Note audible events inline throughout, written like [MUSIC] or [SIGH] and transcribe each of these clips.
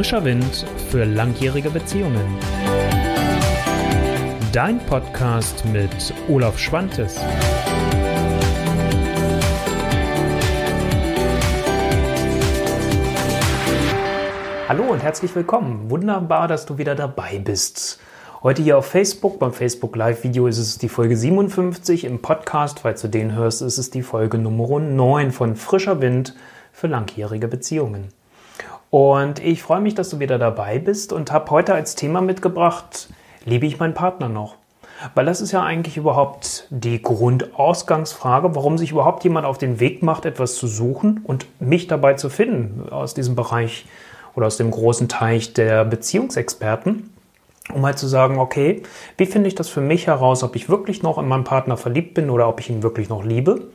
Frischer Wind für langjährige Beziehungen. Dein Podcast mit Olaf Schwantes. Hallo und herzlich willkommen. Wunderbar, dass du wieder dabei bist. Heute hier auf Facebook, beim Facebook Live-Video ist es die Folge 57. Im Podcast, falls du den hörst, ist es die Folge Nummer 9 von Frischer Wind für langjährige Beziehungen. Und ich freue mich, dass du wieder dabei bist und habe heute als Thema mitgebracht, liebe ich meinen Partner noch? Weil das ist ja eigentlich überhaupt die Grundausgangsfrage, warum sich überhaupt jemand auf den Weg macht, etwas zu suchen und mich dabei zu finden aus diesem Bereich oder aus dem großen Teich der Beziehungsexperten, um halt zu sagen, okay, wie finde ich das für mich heraus, ob ich wirklich noch in meinen Partner verliebt bin oder ob ich ihn wirklich noch liebe?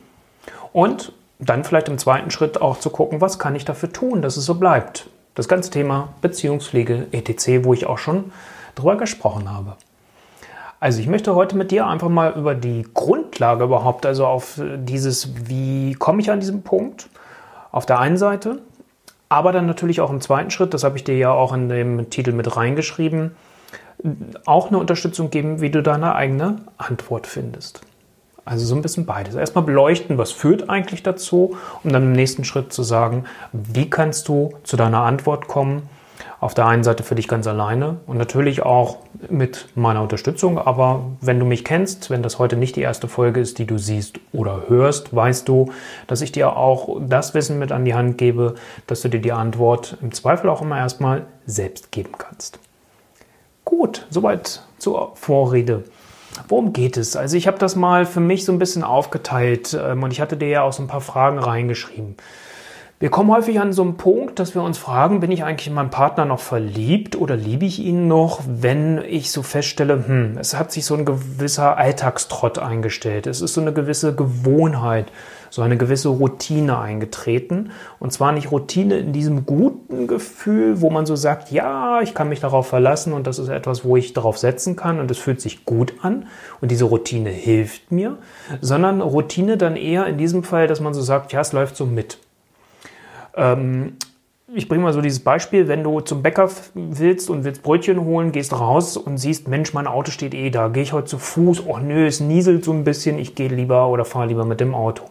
Und dann vielleicht im zweiten Schritt auch zu gucken, was kann ich dafür tun, dass es so bleibt. Das ganze Thema Beziehungspflege etc., wo ich auch schon drüber gesprochen habe. Also ich möchte heute mit dir einfach mal über die Grundlage überhaupt, also auf dieses, wie komme ich an diesen Punkt, auf der einen Seite, aber dann natürlich auch im zweiten Schritt, das habe ich dir ja auch in dem Titel mit reingeschrieben, auch eine Unterstützung geben, wie du deine eigene Antwort findest. Also so ein bisschen beides. Erstmal beleuchten, was führt eigentlich dazu, um dann im nächsten Schritt zu sagen, wie kannst du zu deiner Antwort kommen. Auf der einen Seite für dich ganz alleine und natürlich auch mit meiner Unterstützung. Aber wenn du mich kennst, wenn das heute nicht die erste Folge ist, die du siehst oder hörst, weißt du, dass ich dir auch das Wissen mit an die Hand gebe, dass du dir die Antwort im Zweifel auch immer erstmal selbst geben kannst. Gut, soweit zur Vorrede. Worum geht es? Also ich habe das mal für mich so ein bisschen aufgeteilt ähm, und ich hatte dir ja auch so ein paar Fragen reingeschrieben. Wir kommen häufig an so einen Punkt, dass wir uns fragen, bin ich eigentlich in meinen Partner noch verliebt oder liebe ich ihn noch, wenn ich so feststelle, hm, es hat sich so ein gewisser Alltagstrott eingestellt. Es ist so eine gewisse Gewohnheit, so eine gewisse Routine eingetreten. Und zwar nicht Routine in diesem guten Gefühl, wo man so sagt, ja, ich kann mich darauf verlassen und das ist etwas, wo ich darauf setzen kann und es fühlt sich gut an und diese Routine hilft mir, sondern Routine dann eher in diesem Fall, dass man so sagt, ja, es läuft so mit. Ähm, ich bringe mal so dieses Beispiel, wenn du zum Bäcker willst und willst Brötchen holen, gehst raus und siehst, Mensch, mein Auto steht eh da, gehe ich heute zu Fuß, oh nö, es nieselt so ein bisschen, ich gehe lieber oder fahre lieber mit dem Auto.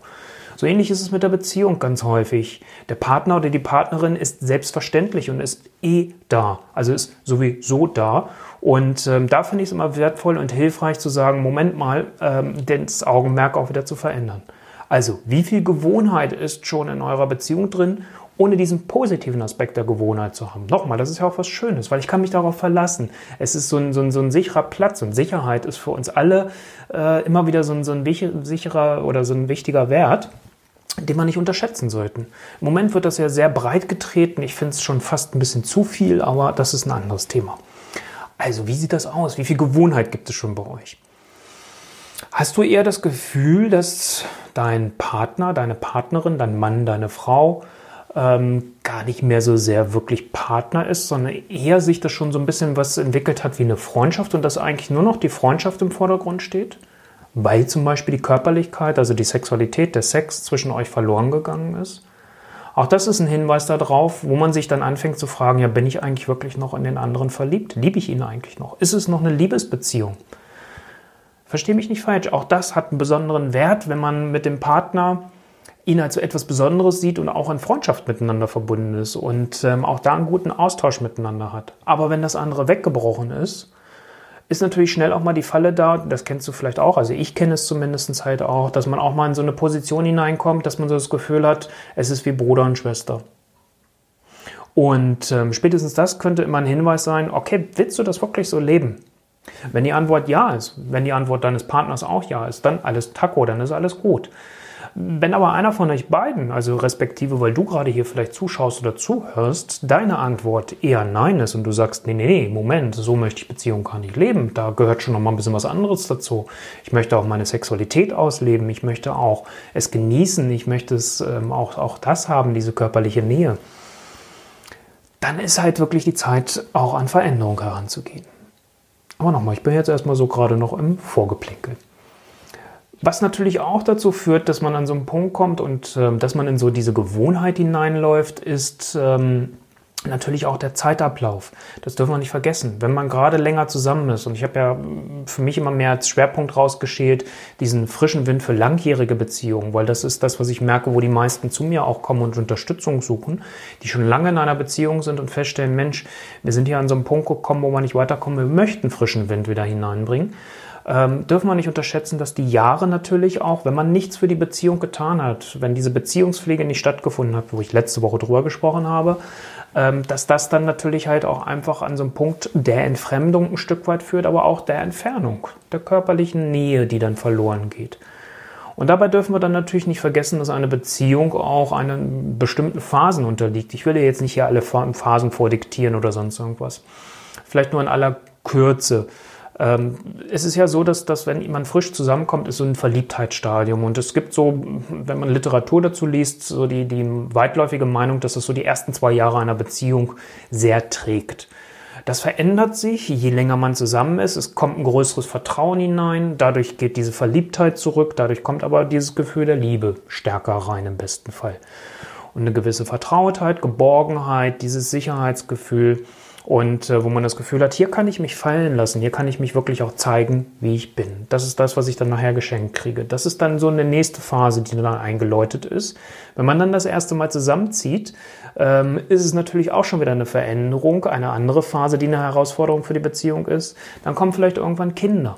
So ähnlich ist es mit der Beziehung ganz häufig. Der Partner oder die Partnerin ist selbstverständlich und ist eh da, also ist sowieso da. Und ähm, da finde ich es immer wertvoll und hilfreich zu sagen, Moment mal, ähm, das Augenmerk auch wieder zu verändern. Also, wie viel Gewohnheit ist schon in eurer Beziehung drin, ohne diesen positiven Aspekt der Gewohnheit zu haben? Nochmal, das ist ja auch was Schönes, weil ich kann mich darauf verlassen. Es ist so ein, so ein, so ein sicherer Platz und Sicherheit ist für uns alle äh, immer wieder so ein, so ein sicherer oder so ein wichtiger Wert den man nicht unterschätzen sollte. Im Moment wird das ja sehr breit getreten. Ich finde es schon fast ein bisschen zu viel, aber das ist ein anderes Thema. Also, wie sieht das aus? Wie viel Gewohnheit gibt es schon bei euch? Hast du eher das Gefühl, dass dein Partner, deine Partnerin, dein Mann, deine Frau ähm, gar nicht mehr so sehr wirklich Partner ist, sondern eher sich das schon so ein bisschen was entwickelt hat wie eine Freundschaft und dass eigentlich nur noch die Freundschaft im Vordergrund steht? Weil zum Beispiel die Körperlichkeit, also die Sexualität, der Sex zwischen euch verloren gegangen ist? Auch das ist ein Hinweis darauf, wo man sich dann anfängt zu fragen, ja, bin ich eigentlich wirklich noch in den anderen verliebt? Liebe ich ihn eigentlich noch? Ist es noch eine Liebesbeziehung? Verstehe mich nicht falsch, auch das hat einen besonderen Wert, wenn man mit dem Partner ihn als etwas Besonderes sieht und auch in Freundschaft miteinander verbunden ist und ähm, auch da einen guten Austausch miteinander hat. Aber wenn das andere weggebrochen ist, ist natürlich schnell auch mal die Falle da, das kennst du vielleicht auch, also ich kenne es zumindest halt auch, dass man auch mal in so eine Position hineinkommt, dass man so das Gefühl hat, es ist wie Bruder und Schwester. Und ähm, spätestens das könnte immer ein Hinweis sein, okay, willst du das wirklich so leben? Wenn die Antwort ja ist, wenn die Antwort deines Partners auch ja ist, dann alles Taco, dann ist alles gut. Wenn aber einer von euch beiden, also respektive, weil du gerade hier vielleicht zuschaust oder zuhörst, deine Antwort eher Nein ist und du sagst, nee, nee, nee, Moment, so möchte ich Beziehung gar nicht leben, da gehört schon noch mal ein bisschen was anderes dazu. Ich möchte auch meine Sexualität ausleben, ich möchte auch es genießen, ich möchte es ähm, auch, auch das haben, diese körperliche Nähe. Dann ist halt wirklich die Zeit, auch an Veränderung heranzugehen. Aber nochmal, ich bin jetzt erstmal so gerade noch im Vorgeplinkel. Was natürlich auch dazu führt, dass man an so einen Punkt kommt und äh, dass man in so diese Gewohnheit hineinläuft, ist, ähm, natürlich auch der Zeitablauf. Das dürfen wir nicht vergessen. Wenn man gerade länger zusammen ist, und ich habe ja für mich immer mehr als Schwerpunkt rausgeschält, diesen frischen Wind für langjährige Beziehungen, weil das ist das, was ich merke, wo die meisten zu mir auch kommen und Unterstützung suchen, die schon lange in einer Beziehung sind und feststellen, Mensch, wir sind hier an so einem Punkt gekommen, wo wir nicht weiterkommen, wir möchten frischen Wind wieder hineinbringen ähm, dürfen wir nicht unterschätzen, dass die Jahre natürlich auch, wenn man nichts für die Beziehung getan hat, wenn diese Beziehungspflege nicht stattgefunden hat, wo ich letzte Woche drüber gesprochen habe, ähm, dass das dann natürlich halt auch einfach an so einem Punkt der Entfremdung ein Stück weit führt, aber auch der Entfernung, der körperlichen Nähe, die dann verloren geht. Und dabei dürfen wir dann natürlich nicht vergessen, dass eine Beziehung auch einen bestimmten Phasen unterliegt. Ich will ja jetzt nicht hier alle Phasen vordiktieren oder sonst irgendwas. Vielleicht nur in aller Kürze. Ähm, es ist ja so, dass, dass wenn jemand frisch zusammenkommt, ist so ein Verliebtheitsstadium. Und es gibt so, wenn man Literatur dazu liest, so die, die weitläufige Meinung, dass es so die ersten zwei Jahre einer Beziehung sehr trägt. Das verändert sich, je länger man zusammen ist. Es kommt ein größeres Vertrauen hinein. Dadurch geht diese Verliebtheit zurück. Dadurch kommt aber dieses Gefühl der Liebe stärker rein im besten Fall. Und eine gewisse Vertrautheit, Geborgenheit, dieses Sicherheitsgefühl und äh, wo man das Gefühl hat, hier kann ich mich fallen lassen, hier kann ich mich wirklich auch zeigen, wie ich bin. Das ist das, was ich dann nachher geschenkt kriege. Das ist dann so eine nächste Phase, die dann eingeläutet ist. Wenn man dann das erste Mal zusammenzieht, ähm, ist es natürlich auch schon wieder eine Veränderung, eine andere Phase, die eine Herausforderung für die Beziehung ist. Dann kommen vielleicht irgendwann Kinder.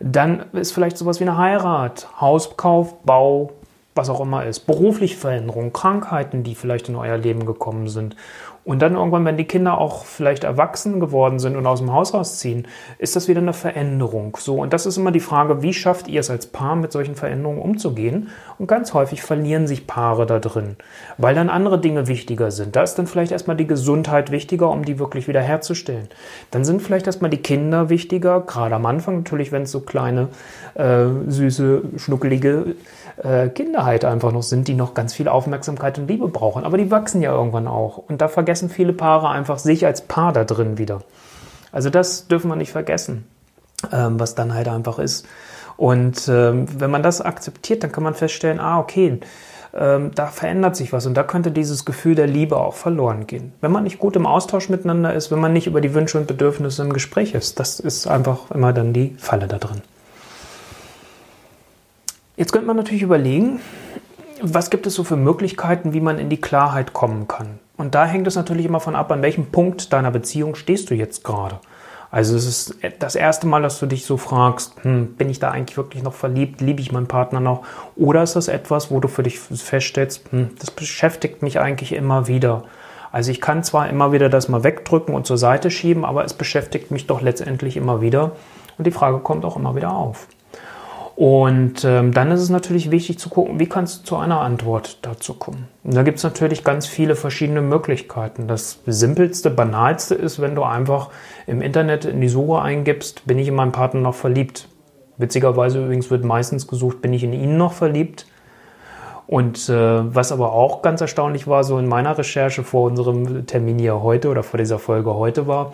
Dann ist vielleicht sowas wie eine Heirat, Hauskauf, Bau, was auch immer ist, berufliche Veränderungen, Krankheiten, die vielleicht in euer Leben gekommen sind. Und dann irgendwann, wenn die Kinder auch vielleicht erwachsen geworden sind und aus dem Haus rausziehen, ist das wieder eine Veränderung. So, und das ist immer die Frage, wie schafft ihr es als Paar mit solchen Veränderungen umzugehen? Und ganz häufig verlieren sich Paare da drin, weil dann andere Dinge wichtiger sind. Da ist dann vielleicht erstmal die Gesundheit wichtiger, um die wirklich wieder herzustellen. Dann sind vielleicht erstmal die Kinder wichtiger, gerade am Anfang natürlich, wenn es so kleine, äh, süße, schnuckelige äh, Kinder halt einfach noch sind, die noch ganz viel Aufmerksamkeit und Liebe brauchen. Aber die wachsen ja irgendwann auch. Und da vergessen viele Paare einfach sich als Paar da drin wieder. Also das dürfen wir nicht vergessen, ähm, was dann halt einfach ist. Und ähm, wenn man das akzeptiert, dann kann man feststellen, ah, okay, ähm, da verändert sich was und da könnte dieses Gefühl der Liebe auch verloren gehen. Wenn man nicht gut im Austausch miteinander ist, wenn man nicht über die Wünsche und Bedürfnisse im Gespräch ist, das ist einfach immer dann die Falle da drin. Jetzt könnte man natürlich überlegen, was gibt es so für Möglichkeiten, wie man in die Klarheit kommen kann. Und da hängt es natürlich immer von ab, an welchem Punkt deiner Beziehung stehst du jetzt gerade. Also es ist das erste Mal, dass du dich so fragst, hm, bin ich da eigentlich wirklich noch verliebt, liebe ich meinen Partner noch? Oder ist das etwas, wo du für dich feststellst, hm, das beschäftigt mich eigentlich immer wieder. Also ich kann zwar immer wieder das mal wegdrücken und zur Seite schieben, aber es beschäftigt mich doch letztendlich immer wieder. Und die Frage kommt auch immer wieder auf. Und ähm, dann ist es natürlich wichtig zu gucken, wie kannst du zu einer Antwort dazu kommen. Und da gibt es natürlich ganz viele verschiedene Möglichkeiten. Das simpelste, banalste ist, wenn du einfach im Internet in die Suche eingibst, bin ich in meinen Partner noch verliebt. Witzigerweise übrigens wird meistens gesucht, bin ich in ihn noch verliebt. Und äh, was aber auch ganz erstaunlich war, so in meiner Recherche vor unserem Termin hier heute oder vor dieser Folge heute war,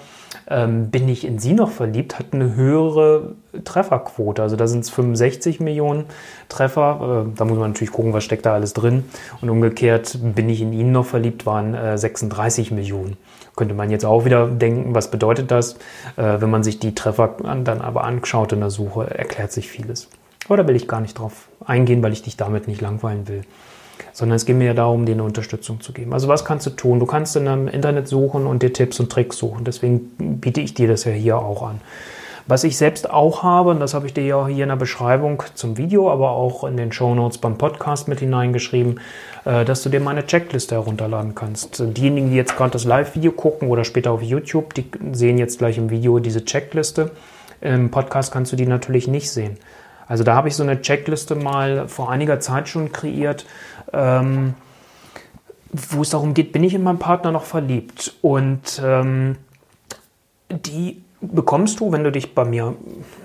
ähm, bin ich in sie noch verliebt, hat eine höhere Trefferquote. Also da sind es 65 Millionen Treffer. Äh, da muss man natürlich gucken, was steckt da alles drin. Und umgekehrt, bin ich in ihn noch verliebt, waren äh, 36 Millionen. Könnte man jetzt auch wieder denken, was bedeutet das? Äh, wenn man sich die Treffer dann aber anschaut in der Suche, erklärt sich vieles. Aber da will ich gar nicht drauf eingehen, weil ich dich damit nicht langweilen will. Sondern es geht mir ja darum, dir eine Unterstützung zu geben. Also was kannst du tun? Du kannst in einem Internet suchen und dir Tipps und Tricks suchen. Deswegen biete ich dir das ja hier auch an. Was ich selbst auch habe, und das habe ich dir ja hier in der Beschreibung zum Video, aber auch in den Show Notes beim Podcast mit hineingeschrieben, äh, dass du dir meine Checkliste herunterladen kannst. Diejenigen, die jetzt gerade das Live-Video gucken oder später auf YouTube, die sehen jetzt gleich im Video diese Checkliste. Im Podcast kannst du die natürlich nicht sehen. Also da habe ich so eine Checkliste mal vor einiger Zeit schon kreiert, ähm, wo es darum geht, bin ich in meinen Partner noch verliebt? Und ähm, die bekommst du, wenn du dich bei mir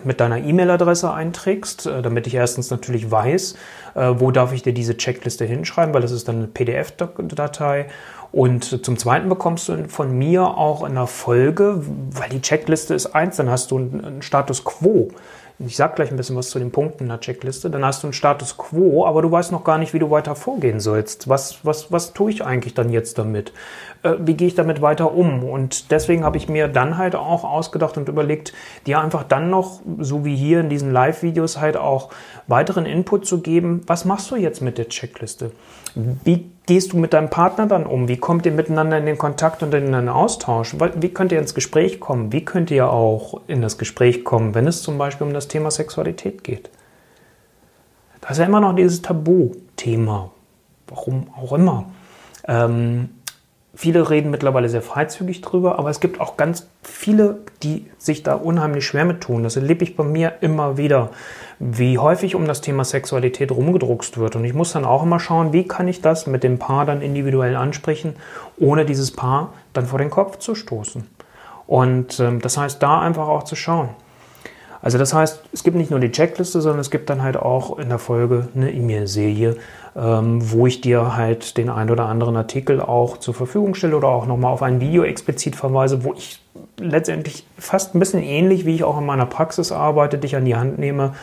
mit deiner E-Mail-Adresse einträgst, äh, damit ich erstens natürlich weiß, äh, wo darf ich dir diese Checkliste hinschreiben, weil das ist dann eine PDF-Datei. Und zum Zweiten bekommst du von mir auch in der Folge, weil die Checkliste ist eins, dann hast du einen Status Quo. Ich sage gleich ein bisschen was zu den Punkten in der Checkliste. Dann hast du einen Status quo, aber du weißt noch gar nicht, wie du weiter vorgehen sollst. Was, was, was tue ich eigentlich dann jetzt damit? Äh, wie gehe ich damit weiter um? Und deswegen habe ich mir dann halt auch ausgedacht und überlegt, dir einfach dann noch, so wie hier in diesen Live-Videos, halt auch weiteren Input zu geben. Was machst du jetzt mit der Checkliste? Wie gehst du mit deinem Partner dann um? Wie kommt ihr miteinander in den Kontakt und in den Austausch? Wie könnt ihr ins Gespräch kommen? Wie könnt ihr auch in das Gespräch kommen, wenn es zum Beispiel um das Thema Sexualität geht? Da ist ja immer noch dieses Tabu-Thema. Warum auch immer. Ähm, viele reden mittlerweile sehr freizügig drüber, aber es gibt auch ganz viele, die sich da unheimlich schwer mit tun. Das erlebe ich bei mir immer wieder wie häufig um das Thema Sexualität rumgedruckst wird. Und ich muss dann auch immer schauen, wie kann ich das mit dem Paar dann individuell ansprechen, ohne dieses Paar dann vor den Kopf zu stoßen. Und ähm, das heißt, da einfach auch zu schauen. Also das heißt, es gibt nicht nur die Checkliste, sondern es gibt dann halt auch in der Folge eine E-Mail-Serie, ähm, wo ich dir halt den ein oder anderen Artikel auch zur Verfügung stelle oder auch nochmal auf ein Video explizit verweise, wo ich letztendlich fast ein bisschen ähnlich, wie ich auch in meiner Praxis arbeite, dich an die Hand nehme,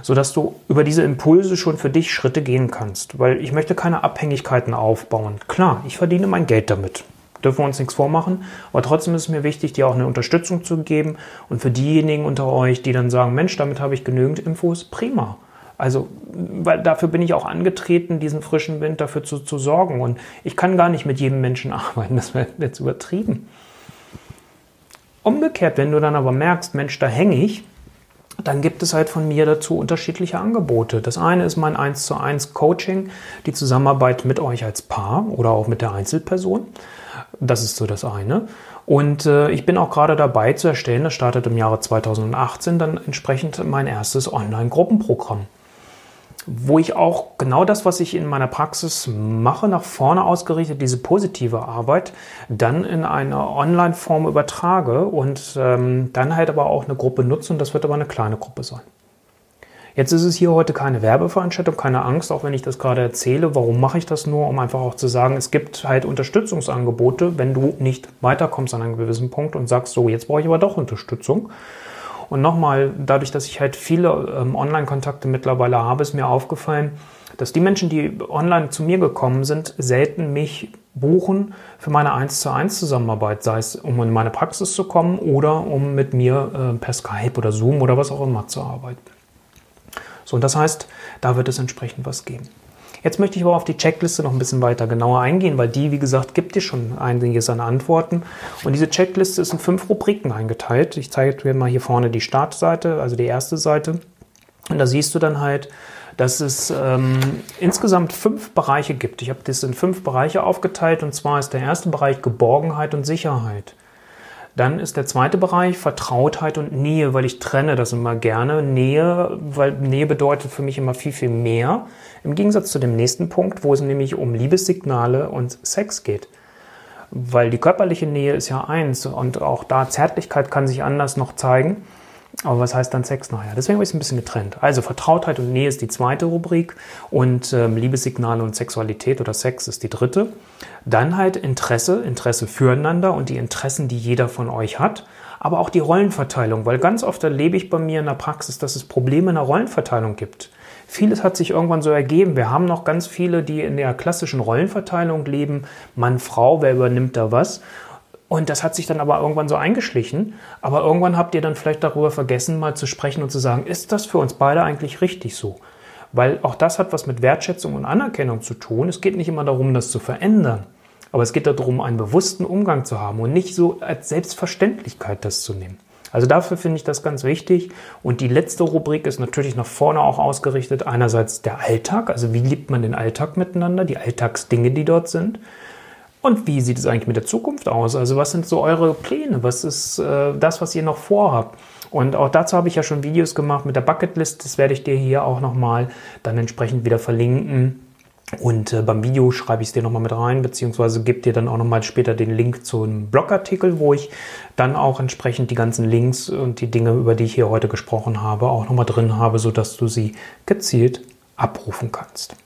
sodass du über diese Impulse schon für dich Schritte gehen kannst. Weil ich möchte keine Abhängigkeiten aufbauen. Klar, ich verdiene mein Geld damit. Dürfen wir uns nichts vormachen. Aber trotzdem ist es mir wichtig, dir auch eine Unterstützung zu geben. Und für diejenigen unter euch, die dann sagen, Mensch, damit habe ich genügend Infos, prima. Also, weil dafür bin ich auch angetreten, diesen frischen Wind dafür zu, zu sorgen. Und ich kann gar nicht mit jedem Menschen [LAUGHS] arbeiten. Das wäre jetzt übertrieben. Umgekehrt, wenn du dann aber merkst, Mensch, da hänge ich, dann gibt es halt von mir dazu unterschiedliche Angebote. Das eine ist mein 1 zu 1 Coaching, die Zusammenarbeit mit euch als Paar oder auch mit der Einzelperson. Das ist so das eine. Und äh, ich bin auch gerade dabei zu erstellen, das startet im Jahre 2018 dann entsprechend mein erstes Online-Gruppenprogramm wo ich auch genau das, was ich in meiner Praxis mache, nach vorne ausgerichtet, diese positive Arbeit, dann in eine Online-Form übertrage und ähm, dann halt aber auch eine Gruppe nutze und das wird aber eine kleine Gruppe sein. Jetzt ist es hier heute keine Werbeveranstaltung, keine Angst, auch wenn ich das gerade erzähle. Warum mache ich das nur? Um einfach auch zu sagen, es gibt halt Unterstützungsangebote, wenn du nicht weiterkommst an einem gewissen Punkt und sagst, so, jetzt brauche ich aber doch Unterstützung. Und nochmal, dadurch, dass ich halt viele ähm, Online-Kontakte mittlerweile habe, ist mir aufgefallen, dass die Menschen, die online zu mir gekommen sind, selten mich buchen für meine 1 zu 1 Zusammenarbeit, sei es um in meine Praxis zu kommen oder um mit mir äh, per Skype oder Zoom oder was auch immer zu arbeiten. So, und das heißt, da wird es entsprechend was geben. Jetzt möchte ich aber auf die Checkliste noch ein bisschen weiter genauer eingehen, weil die, wie gesagt, gibt dir schon einiges an Antworten. Und diese Checkliste ist in fünf Rubriken eingeteilt. Ich zeige dir mal hier vorne die Startseite, also die erste Seite. Und da siehst du dann halt, dass es ähm, insgesamt fünf Bereiche gibt. Ich habe das in fünf Bereiche aufgeteilt und zwar ist der erste Bereich Geborgenheit und Sicherheit. Dann ist der zweite Bereich Vertrautheit und Nähe, weil ich trenne das immer gerne. Nähe, weil Nähe bedeutet für mich immer viel, viel mehr. Im Gegensatz zu dem nächsten Punkt, wo es nämlich um Liebessignale und Sex geht. Weil die körperliche Nähe ist ja eins und auch da Zärtlichkeit kann sich anders noch zeigen. Aber was heißt dann Sex nachher? Deswegen habe ich es ein bisschen getrennt. Also Vertrautheit und Nähe ist die zweite Rubrik und ähm, Liebessignale und Sexualität oder Sex ist die dritte. Dann halt Interesse, Interesse füreinander und die Interessen, die jeder von euch hat. Aber auch die Rollenverteilung, weil ganz oft erlebe ich bei mir in der Praxis, dass es Probleme in der Rollenverteilung gibt. Vieles hat sich irgendwann so ergeben. Wir haben noch ganz viele, die in der klassischen Rollenverteilung leben. Mann, Frau, wer übernimmt da was? Und das hat sich dann aber irgendwann so eingeschlichen. Aber irgendwann habt ihr dann vielleicht darüber vergessen, mal zu sprechen und zu sagen, ist das für uns beide eigentlich richtig so? Weil auch das hat was mit Wertschätzung und Anerkennung zu tun. Es geht nicht immer darum, das zu verändern. Aber es geht darum, einen bewussten Umgang zu haben und nicht so als Selbstverständlichkeit das zu nehmen. Also dafür finde ich das ganz wichtig. Und die letzte Rubrik ist natürlich nach vorne auch ausgerichtet. Einerseits der Alltag, also wie lebt man den Alltag miteinander, die Alltagsdinge, die dort sind. Und wie sieht es eigentlich mit der Zukunft aus? Also was sind so eure Pläne? Was ist äh, das, was ihr noch vorhabt? Und auch dazu habe ich ja schon Videos gemacht mit der Bucketlist. Das werde ich dir hier auch nochmal dann entsprechend wieder verlinken. Und äh, beim Video schreibe ich es dir nochmal mit rein, beziehungsweise gebe dir dann auch nochmal später den Link zu einem Blogartikel, wo ich dann auch entsprechend die ganzen Links und die Dinge, über die ich hier heute gesprochen habe, auch nochmal drin habe, sodass du sie gezielt abrufen kannst.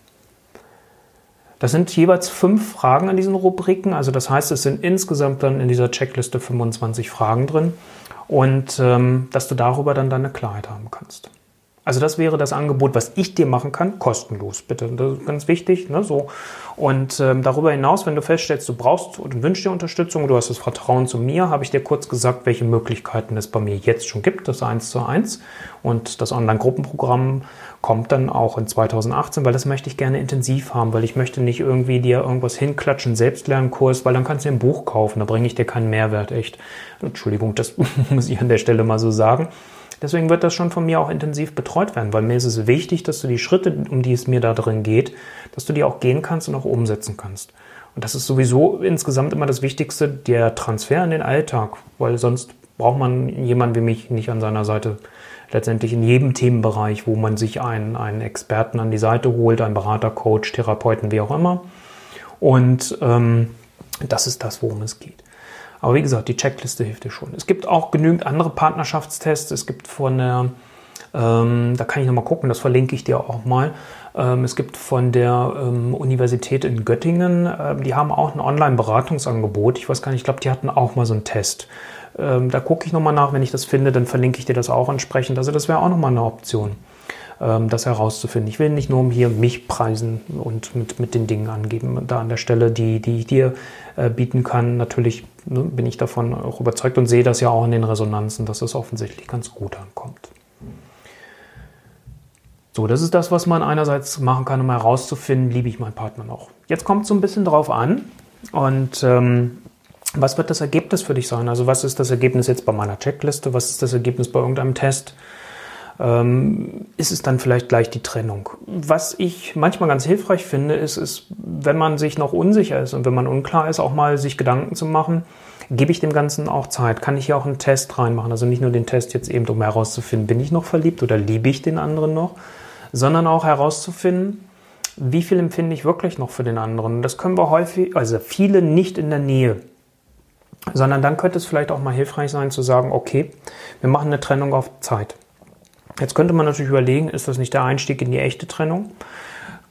Das sind jeweils fünf Fragen an diesen Rubriken. Also das heißt, es sind insgesamt dann in dieser Checkliste 25 Fragen drin. und ähm, dass du darüber dann deine Klarheit haben kannst. Also das wäre das Angebot, was ich dir machen kann, kostenlos, bitte. Das ist ganz wichtig. Ne, so. Und ähm, darüber hinaus, wenn du feststellst, du brauchst und wünschst dir Unterstützung, du hast das Vertrauen zu mir, habe ich dir kurz gesagt, welche Möglichkeiten es bei mir jetzt schon gibt, das 1 zu 1. Und das Online-Gruppenprogramm kommt dann auch in 2018, weil das möchte ich gerne intensiv haben, weil ich möchte nicht irgendwie dir irgendwas hinklatschen, Selbstlernkurs, weil dann kannst du ein Buch kaufen, da bringe ich dir keinen Mehrwert, echt. Entschuldigung, das [LAUGHS] muss ich an der Stelle mal so sagen. Deswegen wird das schon von mir auch intensiv betreut werden, weil mir ist es wichtig, dass du die Schritte, um die es mir da drin geht, dass du die auch gehen kannst und auch umsetzen kannst. Und das ist sowieso insgesamt immer das Wichtigste, der Transfer in den Alltag, weil sonst braucht man jemanden wie mich nicht an seiner Seite. Letztendlich in jedem Themenbereich, wo man sich einen, einen Experten an die Seite holt, einen Berater, Coach, Therapeuten, wie auch immer. Und ähm, das ist das, worum es geht. Aber wie gesagt, die Checkliste hilft dir schon. Es gibt auch genügend andere Partnerschaftstests. Es gibt von der, ähm, da kann ich nochmal gucken, das verlinke ich dir auch mal. Ähm, es gibt von der ähm, Universität in Göttingen, äh, die haben auch ein Online-Beratungsangebot. Ich weiß gar nicht, ich glaube, die hatten auch mal so einen Test. Ähm, da gucke ich nochmal nach, wenn ich das finde, dann verlinke ich dir das auch entsprechend. Also das wäre auch nochmal eine Option ähm, das herauszufinden. Ich will nicht nur hier mich preisen und mit, mit den Dingen angeben. Da an der Stelle, die, die ich dir äh, bieten kann, natürlich ne, bin ich davon auch überzeugt und sehe das ja auch in den Resonanzen, dass es offensichtlich ganz gut ankommt. So, das ist das, was man einerseits machen kann, um herauszufinden, liebe ich meinen Partner noch. Jetzt kommt es so ein bisschen drauf an und ähm, was wird das Ergebnis für dich sein? Also was ist das Ergebnis jetzt bei meiner Checkliste? Was ist das Ergebnis bei irgendeinem Test? ähm, ist es dann vielleicht gleich die Trennung. Was ich manchmal ganz hilfreich finde, ist, ist, wenn man sich noch unsicher ist und wenn man unklar ist, auch mal sich Gedanken zu machen, gebe ich dem Ganzen auch Zeit? Kann ich hier auch einen Test reinmachen? Also nicht nur den Test jetzt eben, um herauszufinden, bin ich noch verliebt oder liebe ich den anderen noch, sondern auch herauszufinden, wie viel empfinde ich wirklich noch für den anderen. Das können wir häufig, also viele nicht in der Nähe sondern dann könnte es vielleicht auch mal hilfreich sein zu sagen, okay, wir machen eine Trennung auf Zeit. Jetzt könnte man natürlich überlegen, ist das nicht der Einstieg in die echte Trennung?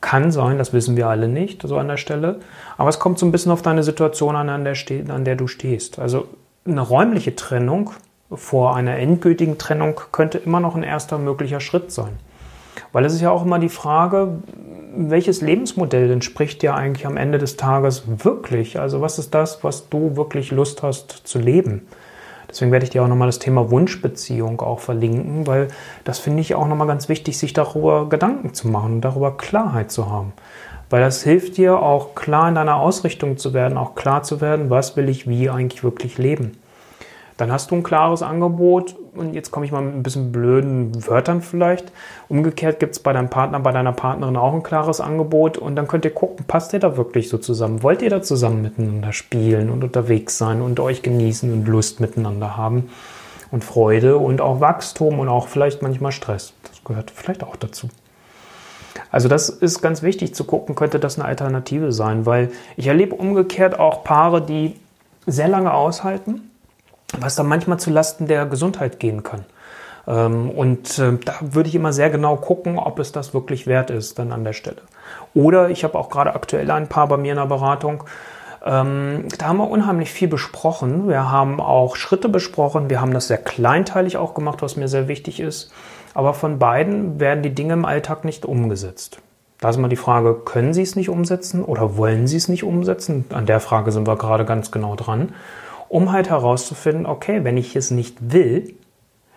Kann sein, das wissen wir alle nicht, so an der Stelle. Aber es kommt so ein bisschen auf deine Situation an, an der, an der du stehst. Also eine räumliche Trennung vor einer endgültigen Trennung könnte immer noch ein erster möglicher Schritt sein. Weil es ist ja auch immer die Frage, welches Lebensmodell entspricht dir eigentlich am Ende des Tages wirklich? Also was ist das, was du wirklich Lust hast zu leben? Deswegen werde ich dir auch nochmal das Thema Wunschbeziehung auch verlinken, weil das finde ich auch nochmal ganz wichtig, sich darüber Gedanken zu machen und darüber Klarheit zu haben. Weil das hilft dir auch klar in deiner Ausrichtung zu werden, auch klar zu werden, was will ich wie eigentlich wirklich leben. Dann hast du ein klares Angebot und jetzt komme ich mal mit ein bisschen blöden Wörtern vielleicht. Umgekehrt gibt es bei deinem Partner, bei deiner Partnerin auch ein klares Angebot und dann könnt ihr gucken, passt ihr da wirklich so zusammen? Wollt ihr da zusammen miteinander spielen und unterwegs sein und euch genießen und Lust miteinander haben und Freude und auch Wachstum und auch vielleicht manchmal Stress? Das gehört vielleicht auch dazu. Also das ist ganz wichtig zu gucken, könnte das eine Alternative sein, weil ich erlebe umgekehrt auch Paare, die sehr lange aushalten was dann manchmal zu Lasten der Gesundheit gehen kann. Ähm, und äh, da würde ich immer sehr genau gucken, ob es das wirklich wert ist dann an der Stelle. Oder ich habe auch gerade aktuell ein paar bei mir in der Beratung. Ähm, da haben wir unheimlich viel besprochen. Wir haben auch Schritte besprochen. Wir haben das sehr kleinteilig auch gemacht, was mir sehr wichtig ist. Aber von beiden werden die Dinge im Alltag nicht umgesetzt. Da ist immer die Frage, können Sie es nicht umsetzen oder wollen Sie es nicht umsetzen? An der Frage sind wir gerade ganz genau dran um halt herauszufinden, okay, wenn ich es nicht will,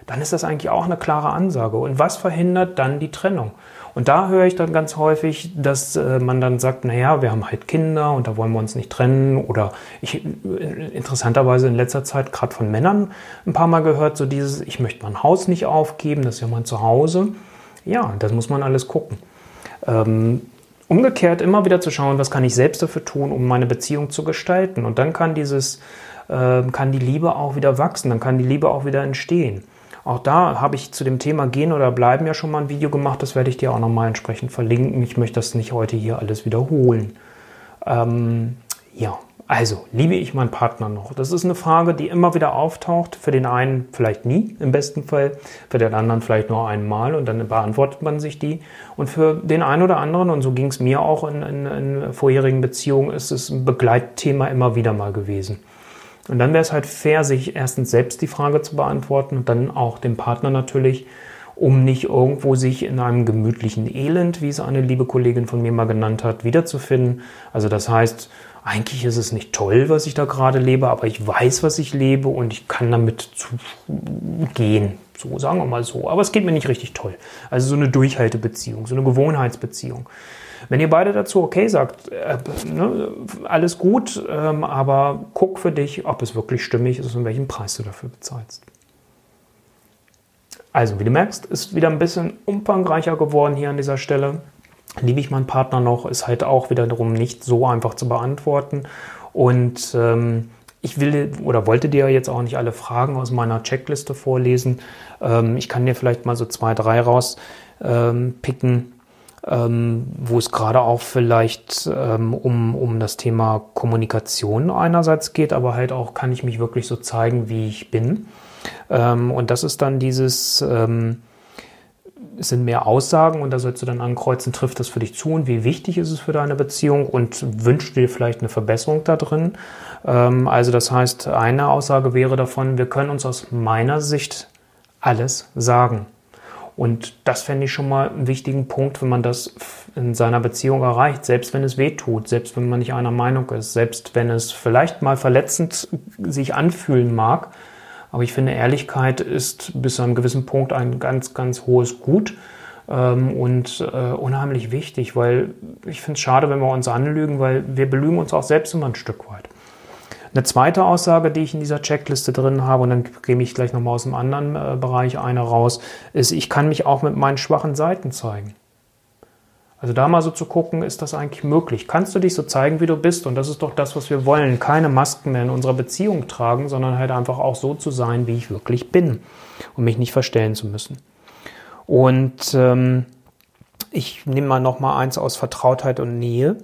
dann ist das eigentlich auch eine klare Ansage. Und was verhindert dann die Trennung? Und da höre ich dann ganz häufig, dass äh, man dann sagt, naja, wir haben halt Kinder und da wollen wir uns nicht trennen. Oder ich interessanterweise in letzter Zeit gerade von Männern ein paar Mal gehört, so dieses, ich möchte mein Haus nicht aufgeben, das ist ja mein Zuhause. Ja, das muss man alles gucken. Ähm, umgekehrt immer wieder zu schauen, was kann ich selbst dafür tun, um meine Beziehung zu gestalten. Und dann kann dieses ähm, kann die Liebe auch wieder wachsen, dann kann die Liebe auch wieder entstehen. Auch da habe ich zu dem Thema Gehen oder Bleiben ja schon mal ein Video gemacht, das werde ich dir auch nochmal entsprechend verlinken. Ich möchte das nicht heute hier alles wiederholen. Ähm, ja, also, liebe ich meinen Partner noch? Das ist eine Frage, die immer wieder auftaucht. Für den einen vielleicht nie, im besten Fall. Für den anderen vielleicht nur einmal und dann beantwortet man sich die. Und für den einen oder anderen, und so ging es mir auch in, in, in vorherigen Beziehungen, ist es ein Begleitthema immer wieder mal gewesen. Und dann wäre es halt fair, sich erstens selbst die Frage zu beantworten und dann auch dem Partner natürlich, um nicht irgendwo sich in einem gemütlichen Elend, wie es eine liebe Kollegin von mir mal genannt hat, wiederzufinden. Also das heißt, eigentlich ist es nicht toll, was ich da gerade lebe, aber ich weiß, was ich lebe und ich kann damit gehen. So, sagen wir mal so. Aber es geht mir nicht richtig toll. Also so eine Durchhaltebeziehung, so eine Gewohnheitsbeziehung. Wenn ihr beide dazu okay sagt, äh, ne, alles gut, ähm, aber guck für dich, ob es wirklich stimmig ist und welchen Preis du dafür bezahlst. Also, wie du merkst, ist wieder ein bisschen umfangreicher geworden hier an dieser Stelle. Liebe ich meinen Partner noch, ist halt auch wiederum nicht so einfach zu beantworten. Und ähm, ich will oder wollte dir jetzt auch nicht alle Fragen aus meiner Checkliste vorlesen. Ähm, ich kann dir vielleicht mal so zwei, drei rauspicken, ähm, ähm, wo es gerade auch vielleicht ähm, um, um das Thema Kommunikation einerseits geht, aber halt auch kann ich mich wirklich so zeigen, wie ich bin. Ähm, und das ist dann dieses, ähm, es sind mehr Aussagen und da sollst du dann ankreuzen, trifft das für dich zu und wie wichtig ist es für deine Beziehung und wünschst dir vielleicht eine Verbesserung da drin. Ähm, also das heißt, eine Aussage wäre davon, wir können uns aus meiner Sicht alles sagen. Und das fände ich schon mal einen wichtigen Punkt, wenn man das in seiner Beziehung erreicht, selbst wenn es weh tut, selbst wenn man nicht einer Meinung ist, selbst wenn es vielleicht mal verletzend sich anfühlen mag, aber ich finde, Ehrlichkeit ist bis zu einem gewissen Punkt ein ganz, ganz hohes Gut ähm, und äh, unheimlich wichtig, weil ich finde es schade, wenn wir uns anlügen, weil wir belügen uns auch selbst immer ein Stück weit. Eine zweite Aussage, die ich in dieser Checkliste drin habe, und dann gehe ich gleich nochmal aus dem anderen äh, Bereich eine raus, ist, ich kann mich auch mit meinen schwachen Seiten zeigen. Also da mal so zu gucken, ist das eigentlich möglich? Kannst du dich so zeigen, wie du bist? Und das ist doch das, was wir wollen. Keine Masken mehr in unserer Beziehung tragen, sondern halt einfach auch so zu sein, wie ich wirklich bin. Und mich nicht verstellen zu müssen. Und ähm, ich nehme mal noch mal eins aus Vertrautheit und Nähe.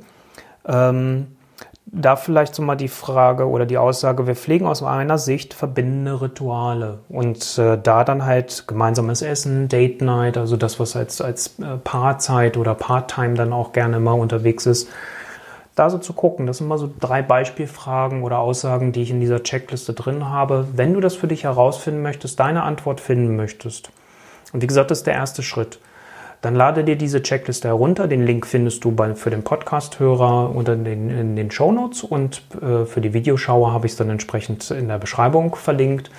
Ähm, da vielleicht so mal die Frage oder die Aussage, wir pflegen aus meiner Sicht verbindende Rituale und äh, da dann halt gemeinsames Essen, Date Night, also das, was als, als äh, Paarzeit oder Part-Time dann auch gerne mal unterwegs ist, da so zu gucken. Das sind mal so drei Beispielfragen oder Aussagen, die ich in dieser Checkliste drin habe. Wenn du das für dich herausfinden möchtest, deine Antwort finden möchtest. Und wie gesagt, das ist der erste Schritt. Dann lade dir diese Checkliste herunter. Den Link findest du bei, für den Podcast-Hörer unter den, in den Show Notes und äh, für die Videoschauer habe ich es dann entsprechend in der Beschreibung verlinkt.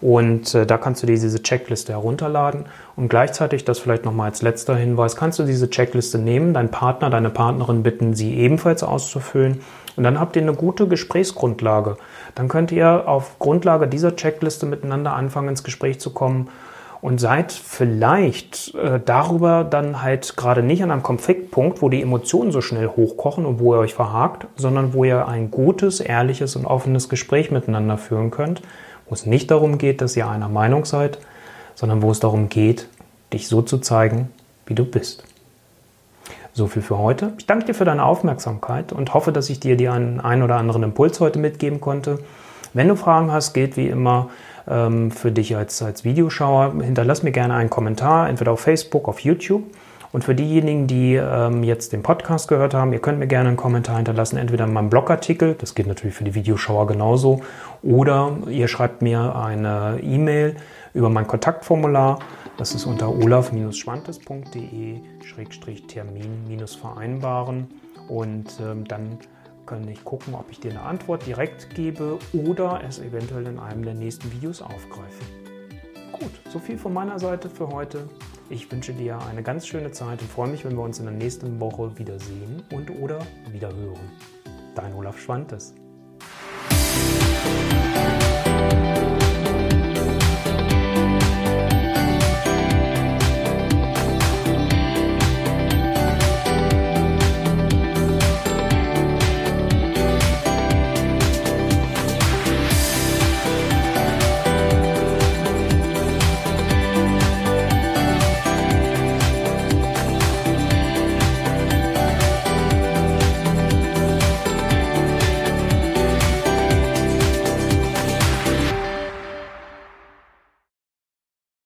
Und äh, da kannst du dir diese Checkliste herunterladen. Und gleichzeitig, das vielleicht nochmal als letzter Hinweis, kannst du diese Checkliste nehmen, deinen Partner, deine Partnerin bitten, sie ebenfalls auszufüllen. Und dann habt ihr eine gute Gesprächsgrundlage. Dann könnt ihr auf Grundlage dieser Checkliste miteinander anfangen, ins Gespräch zu kommen und seid vielleicht äh, darüber dann halt gerade nicht an einem Konfliktpunkt, wo die Emotionen so schnell hochkochen und wo ihr euch verhakt, sondern wo ihr ein gutes, ehrliches und offenes Gespräch miteinander führen könnt, wo es nicht darum geht, dass ihr einer Meinung seid, sondern wo es darum geht, dich so zu zeigen, wie du bist. So viel für heute. Ich danke dir für deine Aufmerksamkeit und hoffe, dass ich dir einen, einen oder anderen Impuls heute mitgeben konnte. Wenn du Fragen hast, gilt wie immer, ähm, für dich als, als Videoschauer. Hinterlass mir gerne einen Kommentar, entweder auf Facebook, auf YouTube. Und für diejenigen, die ähm, jetzt den Podcast gehört haben, ihr könnt mir gerne einen Kommentar hinterlassen, entweder in meinem Blogartikel, das geht natürlich für die Videoschauer genauso, oder ihr schreibt mir eine E-Mail über mein Kontaktformular. Das ist unter olaf-schwantes.de-termin-vereinbaren. Und ähm, dann können nicht gucken, ob ich dir eine Antwort direkt gebe oder es eventuell in einem der nächsten Videos aufgreife. Gut, so viel von meiner Seite für heute. Ich wünsche dir eine ganz schöne Zeit und freue mich, wenn wir uns in der nächsten Woche wiedersehen und oder wieder hören. Dein Olaf Schwantes.